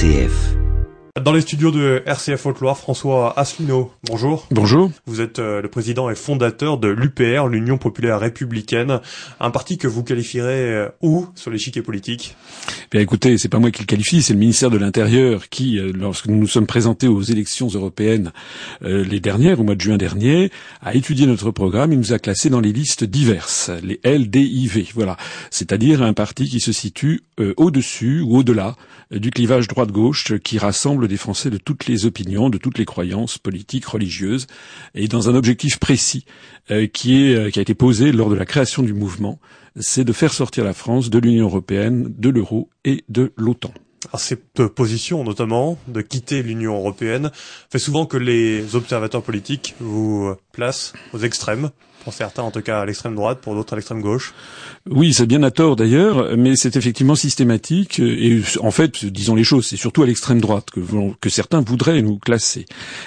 RCF. Dans les studios de RCF Haute-Loire, François Asselineau, bonjour. Bonjour. Vous êtes euh, le président et fondateur de l'UPR, l'Union Populaire Républicaine, un parti que vous qualifierez euh, où sur l'échiquier politique? Bien écoutez, c'est pas moi qui le qualifie, c'est le ministère de l'Intérieur qui, euh, lorsque nous nous sommes présentés aux élections européennes les dernières, au mois de juin dernier, a étudié notre programme, il nous a classés dans les listes diverses, les LDIV, voilà. C'est-à-dire un parti qui se situe au-dessus ou au-delà du clivage droite-gauche qui rassemble des Français de toutes les opinions, de toutes les croyances politiques, religieuses, et dans un objectif précis euh, qui, est, euh, qui a été posé lors de la création du mouvement, c'est de faire sortir la France de l'Union européenne, de l'euro et de l'OTAN. Cette position, notamment, de quitter l'Union européenne, fait souvent que les observateurs politiques vous placent aux extrêmes pour certains en tout cas à l'extrême droite, pour d'autres à l'extrême gauche. Oui, c'est bien à tort d'ailleurs, mais c'est effectivement systématique et en fait, disons les choses, c'est surtout à l'extrême droite que, que certains voudraient nous classer.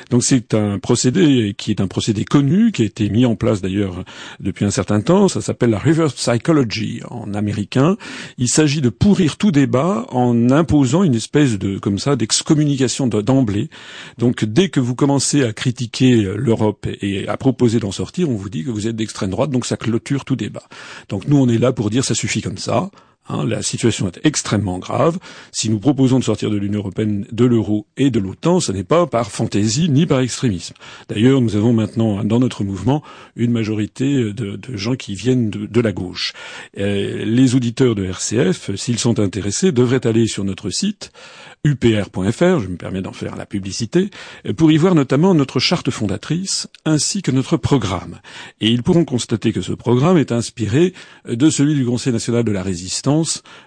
Donc c'est un procédé qui est un procédé connu, qui a été mis en place d'ailleurs depuis un certain temps, ça s'appelle la reverse psychology en américain. Il s'agit de pourrir tout débat en imposant une espèce de comme ça d'excommunication d'emblée. Donc dès que vous commencez à critiquer l'Europe et à proposer d'en sortir, on vous dit que vous êtes d'extrême droite, donc ça clôture tout débat. Donc nous, on est là pour dire ça suffit comme ça. Hein, la situation est extrêmement grave. Si nous proposons de sortir de l'Union européenne, de l'euro et de l'OTAN, ce n'est pas par fantaisie ni par extrémisme. D'ailleurs, nous avons maintenant dans notre mouvement une majorité de, gens qui viennent de, la gauche. Euh, les auditeurs de RCF, s'ils sont intéressés, devraient aller sur notre site upr.fr, je me permets d'en faire la publicité, pour y voir notamment notre charte fondatrice ainsi que notre programme. Et ils pourront constater que ce programme est inspiré de celui du Conseil national de la résistance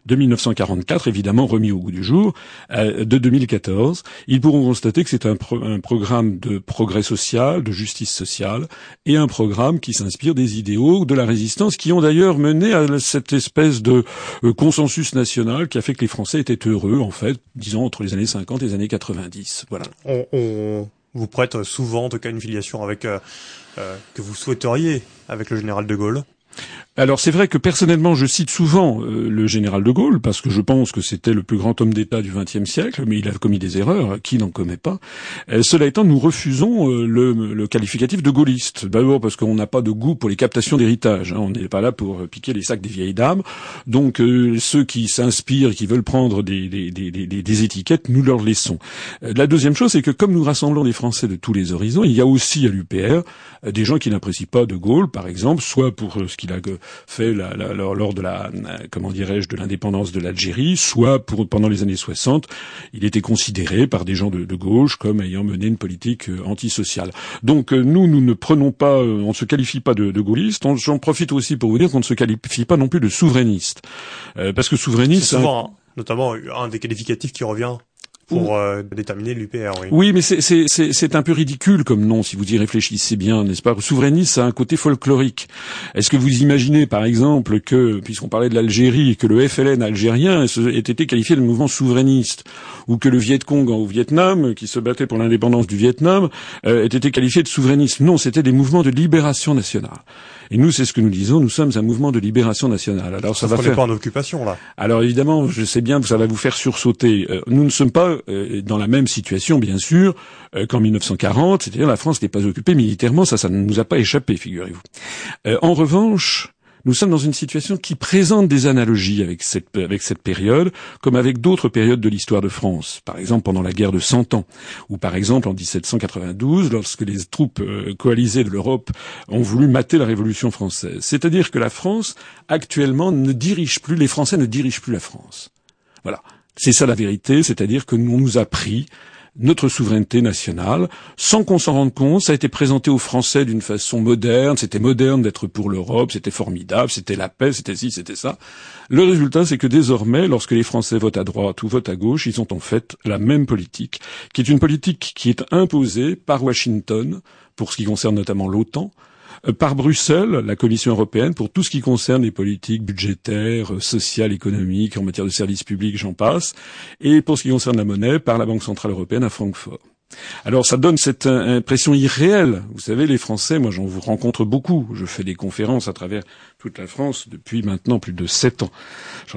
de 1944, évidemment remis au goût du jour, euh, de 2014. Ils pourront constater que c'est un, un, programme de progrès social, de justice sociale, et un programme qui s'inspire des idéaux de la résistance qui ont d'ailleurs mené à cette espèce de euh, consensus national qui a fait que les Français étaient heureux, en fait, disons entre les années 50 et les années 90. Voilà. On, vous prête souvent, en tout cas, une filiation avec euh, euh, que vous souhaiteriez avec le général de Gaulle? Alors c'est vrai que personnellement je cite souvent euh, le général de Gaulle parce que je pense que c'était le plus grand homme d'État du XXe siècle, mais il a commis des erreurs, qui n'en commet pas. Euh, cela étant, nous refusons euh, le, qualificatif de gaulliste. D'abord parce qu'on n'a pas de goût pour les captations d'héritage. Hein. On n'est pas là pour piquer les sacs des vieilles dames. Donc ceux qui s'inspirent, qui veulent prendre des, des, des, des, étiquettes, nous leur laissons. la deuxième chose, c'est que comme nous rassemblons des Français de tous les horizons, il y a aussi à l'UPR des gens qui n'apprécient pas de Gaulle, par exemple, soit pour ce qu'il a fait lors de la, comment dirais-je, de l'indépendance de l'Algérie, soit pour, pendant les années 60, il était considéré par des gens de, gauche comme ayant mené une politique euh, antisociale. Donc euh, nous, nous ne prenons pas, euh, on ne se qualifie pas de, de gaulliste. J'en profite aussi pour vous dire qu'on ne se qualifie pas non plus de souverainiste, parce que souverainiste, c'est souvent, notamment un des qualificatifs qui revient pour euh, déterminer l'UPR. Oui, oui mais c'est un peu ridicule comme nom si vous y réfléchissez bien, n'est-ce pas? Souverainiste, ça a un côté folklorique. Est-ce que vous imaginez, par exemple, que, puisqu'on parlait de l'Algérie, que le FLN algérien ait été qualifié de mouvement souverainiste, ou que le Viet Cong au Vietnam, qui se battait pour l'indépendance du Vietnam, euh, ait été qualifié de souverainiste? Non, c'était des mouvements de libération nationale. Et nous, c'est ce que nous disons. Nous sommes un mouvement de libération nationale. Alors ça, va faire. pas en occupation là. Alors évidemment, je sais bien que ça va vous faire sursauter. Euh, nous ne sommes pas euh, dans la même situation, bien sûr, euh, qu'en 1940. C'est-à-dire la France n'est pas occupée militairement. Ça, ça ne nous a pas échappé, figurez-vous. en revanche, nous sommes dans une situation qui présente des analogies avec cette, période, comme avec d'autres périodes de l'histoire de France. Par exemple, pendant la guerre de Cent Ans, ou par exemple en 1792, lorsque les troupes euh, coalisées de l'Europe ont voulu mater la Révolution française. C'est-à-dire que la France, actuellement, ne dirige plus, les Français ne dirigent plus la France. Voilà. C'est ça la vérité, c'est-à-dire que nous, nous a pris notre souveraineté nationale, sans qu'on s'en rende compte. Ça a été présenté aux Français d'une façon moderne. C'était moderne d'être pour l'Europe, c'était formidable, c'était la paix, c'était ci, c'était ça. Le résultat, c'est que désormais, lorsque les Français votent à droite ou votent à gauche, ils ont en fait la même politique, qui est une politique qui est imposée par Washington, pour ce qui concerne notamment l'OTAN, par Bruxelles, la Commission européenne, pour tout ce qui concerne les politiques budgétaires, euh, sociales, économiques, en matière de services publics, j'en passe, et pour ce qui concerne la monnaie, par la Banque centrale européenne à Francfort. Alors ça donne cette impression irréelle. Vous savez, les Français, moi j'en vous rencontre beaucoup. Je fais des conférences à travers toute la France depuis maintenant plus de sept ans.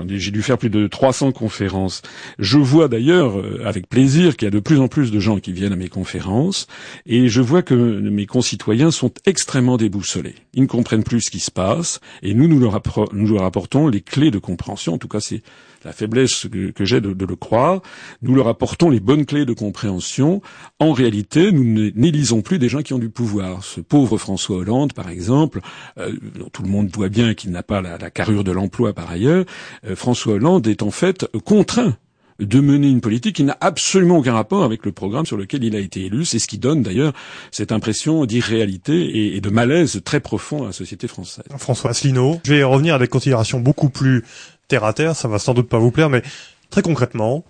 J'ai dû faire plus de 300 conférences. Je vois d'ailleurs euh, avec plaisir qu'il y a de plus en plus de gens qui viennent à mes conférences et je vois que mes concitoyens sont extrêmement déboussolés. Ils ne comprennent plus ce qui se passe et nous, nous leur apportons les clés de compréhension. En tout cas, c'est la faiblesse que, j'ai de, le croire, nous leur apportons les bonnes clés de compréhension. En réalité, nous n'élisons plus des gens qui ont du pouvoir. Ce pauvre François Hollande, par exemple, euh, tout le monde voit bien qu'il n'a pas la, carrure de l'emploi par ailleurs, euh, François Hollande est en fait contraint de mener une politique qui n'a absolument aucun rapport avec le programme sur lequel il a été élu. C'est ce qui donne d'ailleurs cette impression d'irréalité et, de malaise très profond à la société française. François Asselineau, je vais revenir à des considérations beaucoup plus terre à terre, ça va sans doute pas vous plaire, mais très concrètement,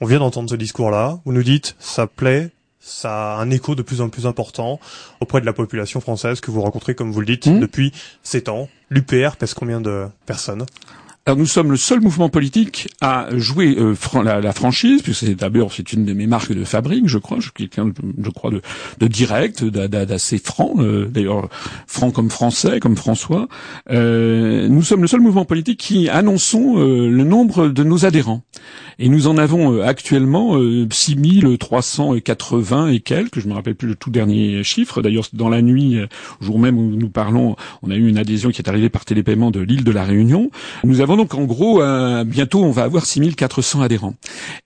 on vient d'entendre ce discours-là, vous nous dites, ça plaît, ça a un écho de plus en plus important auprès de la population française que vous rencontrez, comme vous le dites, mmh. depuis sept ans. L'UPR pèse combien de personnes? Alors nous sommes le seul mouvement politique à jouer euh, la, franchise, puisque c'est d'abord c'est une de mes marques de fabrique, je crois, je suis quelqu'un, je crois, de, de direct, d'assez franc, euh, d'ailleurs franc comme français, comme François. Euh, nous sommes le seul mouvement politique qui annonçons le nombre de nos adhérents, et nous en avons actuellement 6380 et quelques, je me rappelle plus le tout dernier chiffre. D'ailleurs, dans la nuit, jour même où nous parlons, on a eu une adhésion qui est arrivée par télépaiement de l'île de la Réunion. Nous avons donc en gros, euh, bientôt on va avoir 6400 adhérents.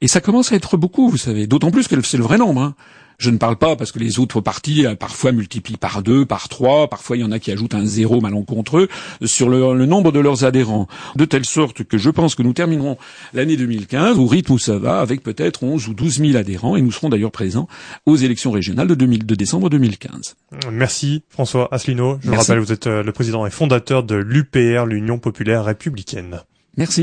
Et ça commence à être beaucoup, vous savez. D'autant plus que c'est le vrai nombre. Hein. Je ne parle pas parce que les autres partis euh, parfois multiplient par deux, par trois, parfois il y en a qui ajoutent un zéro malencontreux sur le, le, nombre de leurs adhérents. De telle sorte que je pense que nous terminerons l'année 2015 au rythme où ça va avec peut-être 11 ou 12 000 adhérents et nous serons d'ailleurs présents aux élections régionales de, 2000, de décembre 2015. Merci François Asselineau. Je rappelle, vous êtes euh, le président et fondateur de l'UPR, l'Union populaire républicaine. Merci.